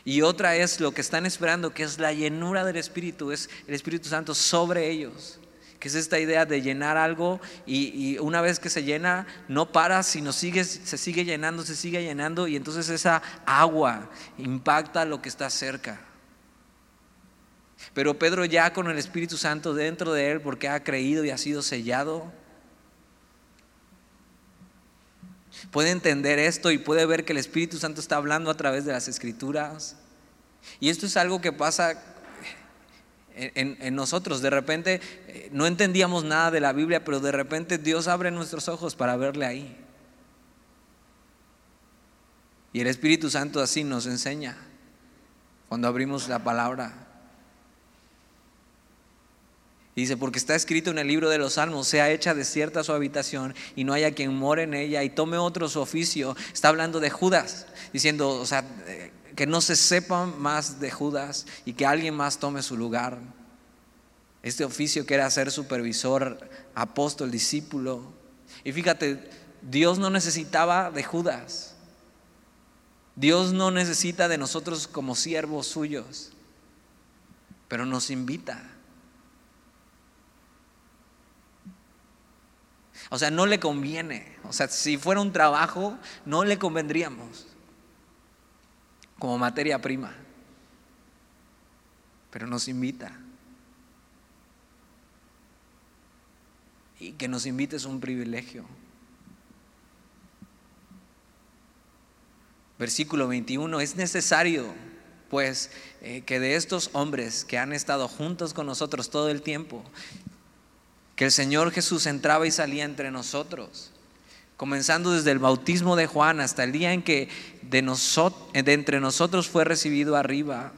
Y otra es lo que están esperando, que es la llenura del Espíritu, es el Espíritu Santo sobre ellos. Que es esta idea de llenar algo y, una vez que se llena, no para, sino sigue, se sigue llenando, se sigue llenando y entonces esa agua impacta lo que está cerca. Pero Pedro ya con el Espíritu Santo dentro de él, porque ha creído y ha sido sellado, puede entender esto y puede ver que el Espíritu Santo está hablando a través de las escrituras. Y esto es algo que pasa en, nosotros. De repente eh, no entendíamos nada de la Biblia, pero de repente Dios abre nuestros ojos para verle ahí. Y el Espíritu Santo así nos enseña cuando abrimos la palabra dice, porque está escrito en el libro de los Salmos, sea hecha desierta su habitación y no haya quien more en ella y tome otro su oficio. Está hablando de Judas, diciendo, o sea, eh, que no se sepa más de Judas y que alguien más tome su lugar. Este oficio que era ser supervisor, apóstol, discípulo. Y fíjate, Dios no necesitaba de Judas. Dios no necesita de nosotros como siervos suyos, pero nos invita O sea, no le conviene. O sea, si fuera un trabajo, no le convendríamos como materia prima. Pero nos invita. Y que nos invite es un privilegio. Versículo 21, es necesario pues eh, que de estos hombres que han estado juntos con nosotros todo el tiempo, que el Señor Jesús entraba y salía entre nosotros, comenzando desde el bautismo de Juan hasta el día en que de, de entre nosotros fue recibido arriba,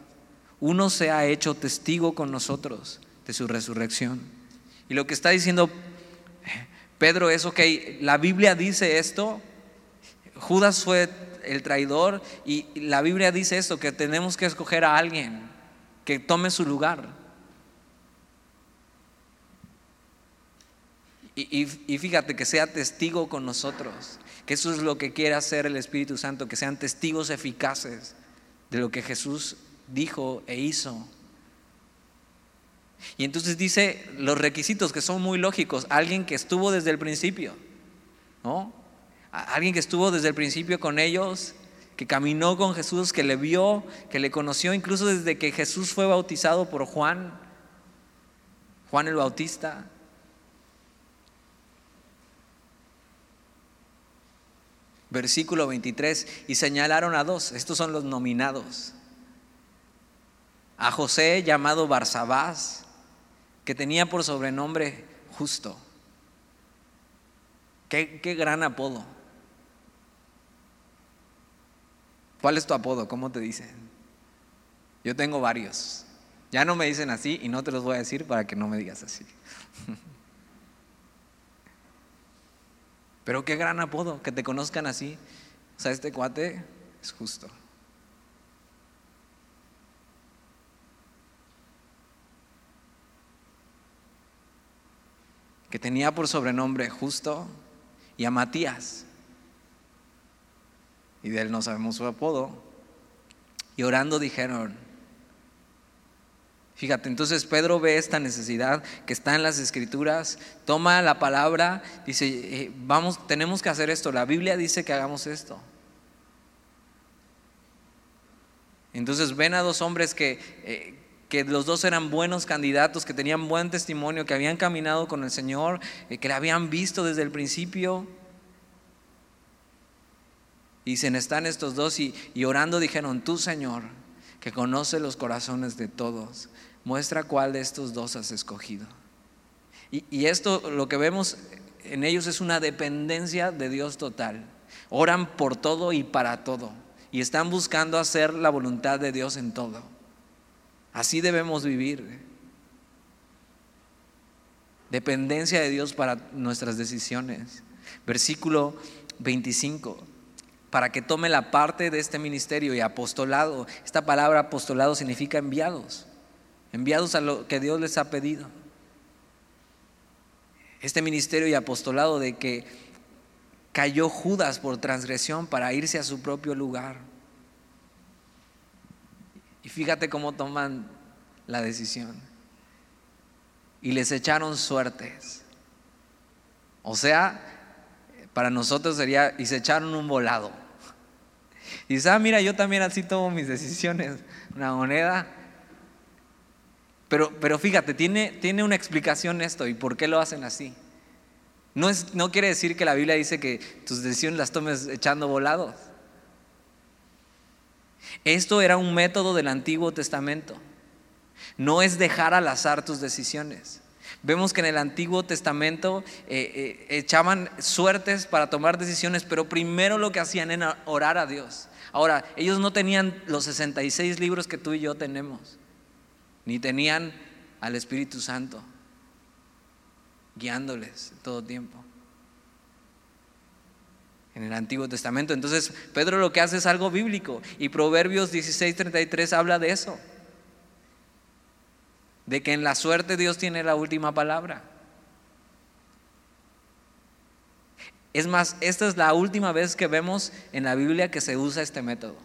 uno se ha hecho testigo con nosotros de su resurrección. Y lo que está diciendo Pedro es, ok, la Biblia dice esto, Judas fue el traidor y la Biblia dice esto, que tenemos que escoger a alguien que tome su lugar. Y, fíjate que sea testigo con nosotros, que eso es lo que quiere hacer el Espíritu Santo, que sean testigos eficaces de lo que Jesús dijo e hizo. Y entonces dice los requisitos que son muy lógicos, alguien que estuvo desde el principio, ¿no? Alguien que estuvo desde el principio con ellos, que caminó con Jesús, que le vio, que le conoció incluso desde que Jesús fue bautizado por Juan, Juan el Bautista. Versículo 23, y señalaron a dos, estos son los nominados, a José llamado Barsabás, que tenía por sobrenombre justo. Qué, qué gran apodo. ¿Cuál es tu apodo? ¿Cómo te dicen? Yo tengo varios. Ya no me dicen así y no te los voy a decir para que no me digas así. Pero qué gran apodo, que te conozcan así. O sea, este cuate es justo. Que tenía por sobrenombre justo y a Matías y de él no sabemos su apodo. Y orando dijeron, fíjate, entonces Pedro ve esta necesidad que está en las escrituras, toma la palabra, dice, eh, vamos, tenemos que hacer esto, la Biblia dice que hagamos esto. Entonces ven a dos hombres que, eh, que los dos eran buenos candidatos, que tenían buen testimonio, que habían caminado con el Señor, eh, que le habían visto desde el principio y dicen, están estos dos y, orando dijeron, tú Señor, que conoce los corazones de todos, muestra cuál de estos dos has escogido. Y, esto, lo que vemos en ellos es una dependencia de Dios total. Oran por todo y para todo. Y están buscando hacer la voluntad de Dios en todo. Así debemos vivir. Dependencia de Dios para nuestras decisiones. Versículo 25 para que tome la parte de este ministerio y apostolado. Esta palabra apostolado significa enviados, enviados a lo que Dios les ha pedido. Este ministerio y apostolado de que cayó Judas por transgresión para irse a su propio lugar. Y fíjate cómo toman la decisión. Y les echaron suertes. O sea, para nosotros sería, y se echaron un volado. Y dice, ah, mira, yo también así tomo mis decisiones. Una moneda. Pero, pero fíjate, tiene, tiene una explicación esto y por qué lo hacen así. No, es, no quiere decir que la Biblia dice que tus decisiones las tomes echando volados. Esto era un método del Antiguo Testamento. No es dejar al azar tus decisiones. Vemos que en el Antiguo Testamento eh, eh, echaban suertes para tomar decisiones, pero primero lo que hacían era orar a Dios. Ahora, ellos no tenían los 66 libros que tú y yo tenemos, ni tenían al Espíritu Santo guiándoles todo tiempo. En el Antiguo Testamento. Entonces, Pedro lo que hace es algo bíblico. Y Proverbios 16:33 habla de eso. De que en la suerte Dios tiene la última palabra. Es más, esta es la última vez que vemos en la Biblia que se usa este método.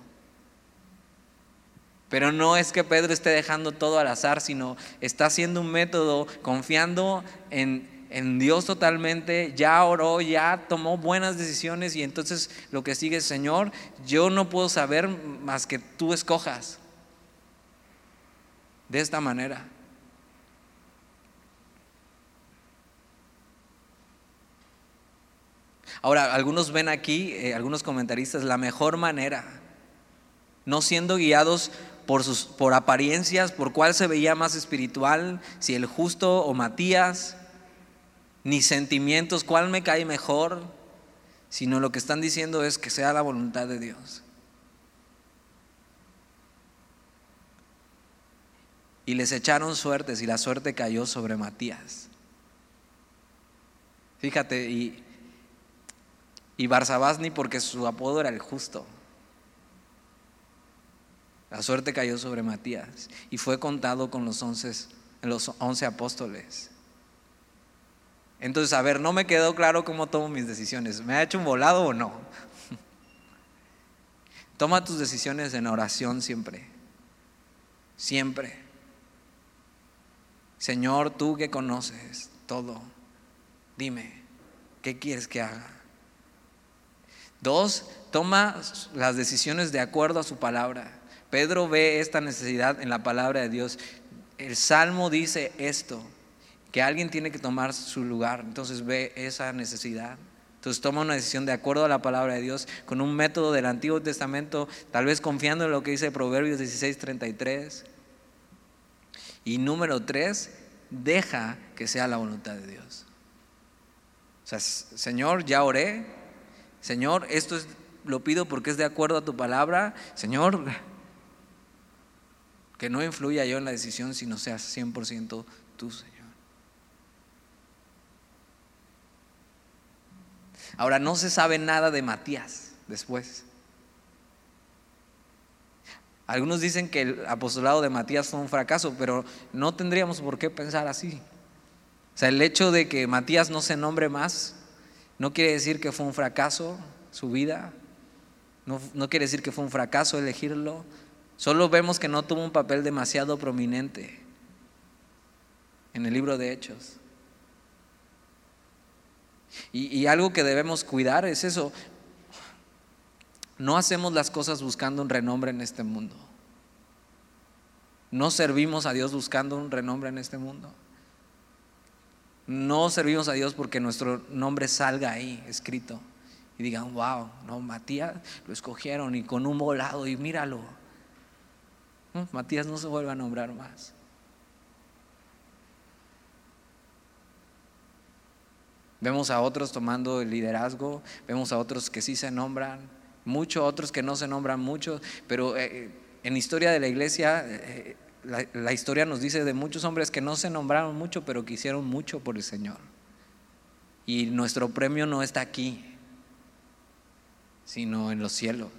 Pero no es que Pedro esté dejando todo al azar, sino está haciendo un método confiando en, en Dios totalmente, ya oró, ya tomó buenas decisiones y entonces lo que sigue, Señor, yo no puedo saber más que tú escojas. De esta manera. Ahora, algunos ven aquí, eh, algunos comentaristas, la mejor manera, no siendo guiados por, sus, por apariencias, por cuál se veía más espiritual, si el justo o Matías, ni sentimientos, cuál me cae mejor, sino lo que están diciendo es que sea la voluntad de Dios. Y les echaron suertes y la suerte cayó sobre Matías. Fíjate, y, y Barsabás ni porque su apodo era el justo. La suerte cayó sobre Matías y fue contado con los once, los once apóstoles. Entonces, a ver, no me quedó claro cómo tomo mis decisiones. ¿Me ha hecho un volado o no? Toma tus decisiones en oración siempre. Siempre. Señor, tú que conoces todo, dime, ¿qué quieres que haga? Dos, toma las decisiones de acuerdo a su palabra. Pedro ve esta necesidad en la palabra de Dios. El Salmo dice esto que alguien tiene que tomar su lugar. Entonces ve esa necesidad. Entonces toma una decisión de acuerdo a la palabra de Dios, con un método del Antiguo Testamento, tal vez confiando en lo que dice Proverbios 16:33. Y número tres, deja que sea la voluntad de Dios. O sea, Señor, ya oré. Señor, esto es, lo pido porque es de acuerdo a tu palabra. Señor, que no influya yo en la decisión, sino seas 100% tú, Señor. Ahora, no se sabe nada de Matías después. Algunos dicen que el apostolado de Matías fue un fracaso, pero no tendríamos por qué pensar así. O sea, el hecho de que Matías no se nombre más no quiere decir que fue un fracaso su vida, no, no quiere decir que fue un fracaso elegirlo, solo vemos que no tuvo un papel demasiado prominente en el libro de Hechos. Y, algo que debemos cuidar es eso. No hacemos las cosas buscando un renombre en este mundo. No servimos a Dios buscando un renombre en este mundo. No servimos a Dios porque nuestro nombre salga ahí escrito y digan, wow, no, Matías lo escogieron y con un volado y míralo. Matías no se vuelve a nombrar más. Vemos a otros tomando el liderazgo, vemos a otros que sí se nombran mucho, otros que no se nombran mucho, pero eh, en historia de la iglesia, eh, la, historia nos dice de muchos hombres que no se nombraron mucho, pero que hicieron mucho por el Señor. Y nuestro premio no está aquí, sino en los cielos.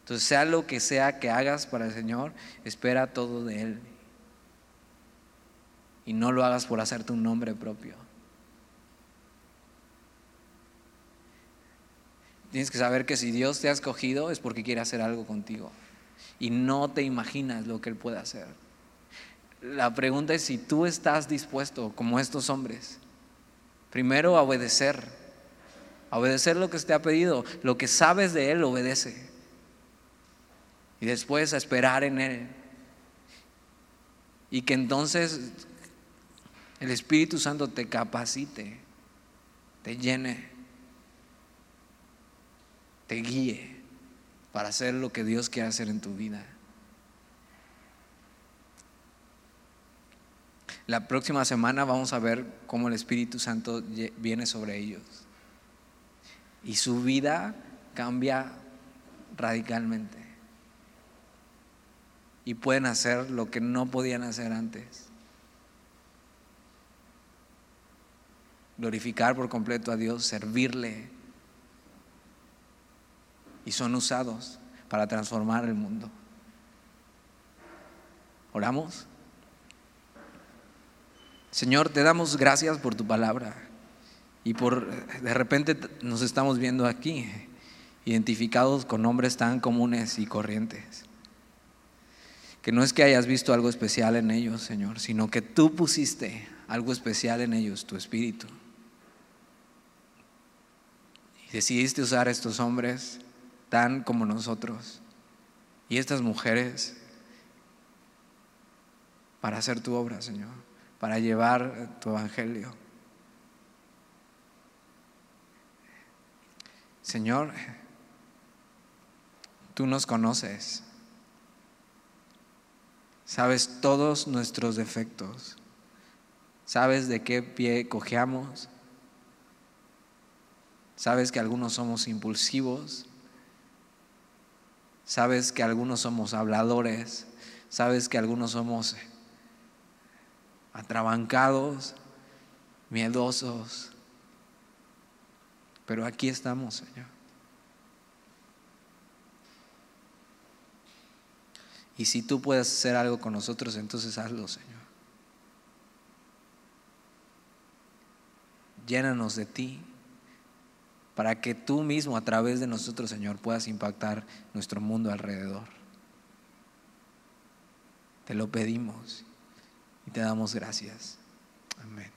Entonces, sea lo que sea que hagas para el Señor, espera todo de Él. Y no lo hagas por hacerte un nombre propio. Tienes que saber que si Dios te ha escogido es porque quiere hacer algo contigo. Y no te imaginas lo que Él puede hacer. La pregunta es si tú estás dispuesto, como estos hombres, primero a obedecer, a obedecer lo que te ha pedido, lo que sabes de Él, obedece. Y después a esperar en Él. Y que entonces el Espíritu Santo te capacite, te llene te guíe para hacer lo que Dios quiere hacer en tu vida. La próxima semana vamos a ver cómo el Espíritu Santo viene sobre ellos. Y su vida cambia radicalmente. Y pueden hacer lo que no podían hacer antes. Glorificar por completo a Dios, servirle, y son usados para transformar el mundo. Oramos. Señor, te damos gracias por tu palabra y por de repente nos estamos viendo aquí identificados con nombres tan comunes y corrientes. que no es que hayas visto algo especial en ellos, Señor, sino que tú pusiste algo especial en ellos, tu espíritu. Y decidiste usar estos hombres como nosotros. Y estas mujeres para hacer tu obra, Señor, para llevar tu evangelio. Señor, tú nos conoces, sabes todos nuestros defectos, sabes de qué pie cojeamos, sabes que algunos somos impulsivos, sabes que algunos somos habladores, sabes que algunos somos atrabancados, miedosos. Pero aquí estamos, Señor. Y si tú puedes hacer algo con nosotros, entonces hazlo, Señor. Llénanos de ti para que tú mismo a través de nosotros, Señor, puedas impactar nuestro mundo alrededor. Te lo pedimos y te damos gracias. Amén.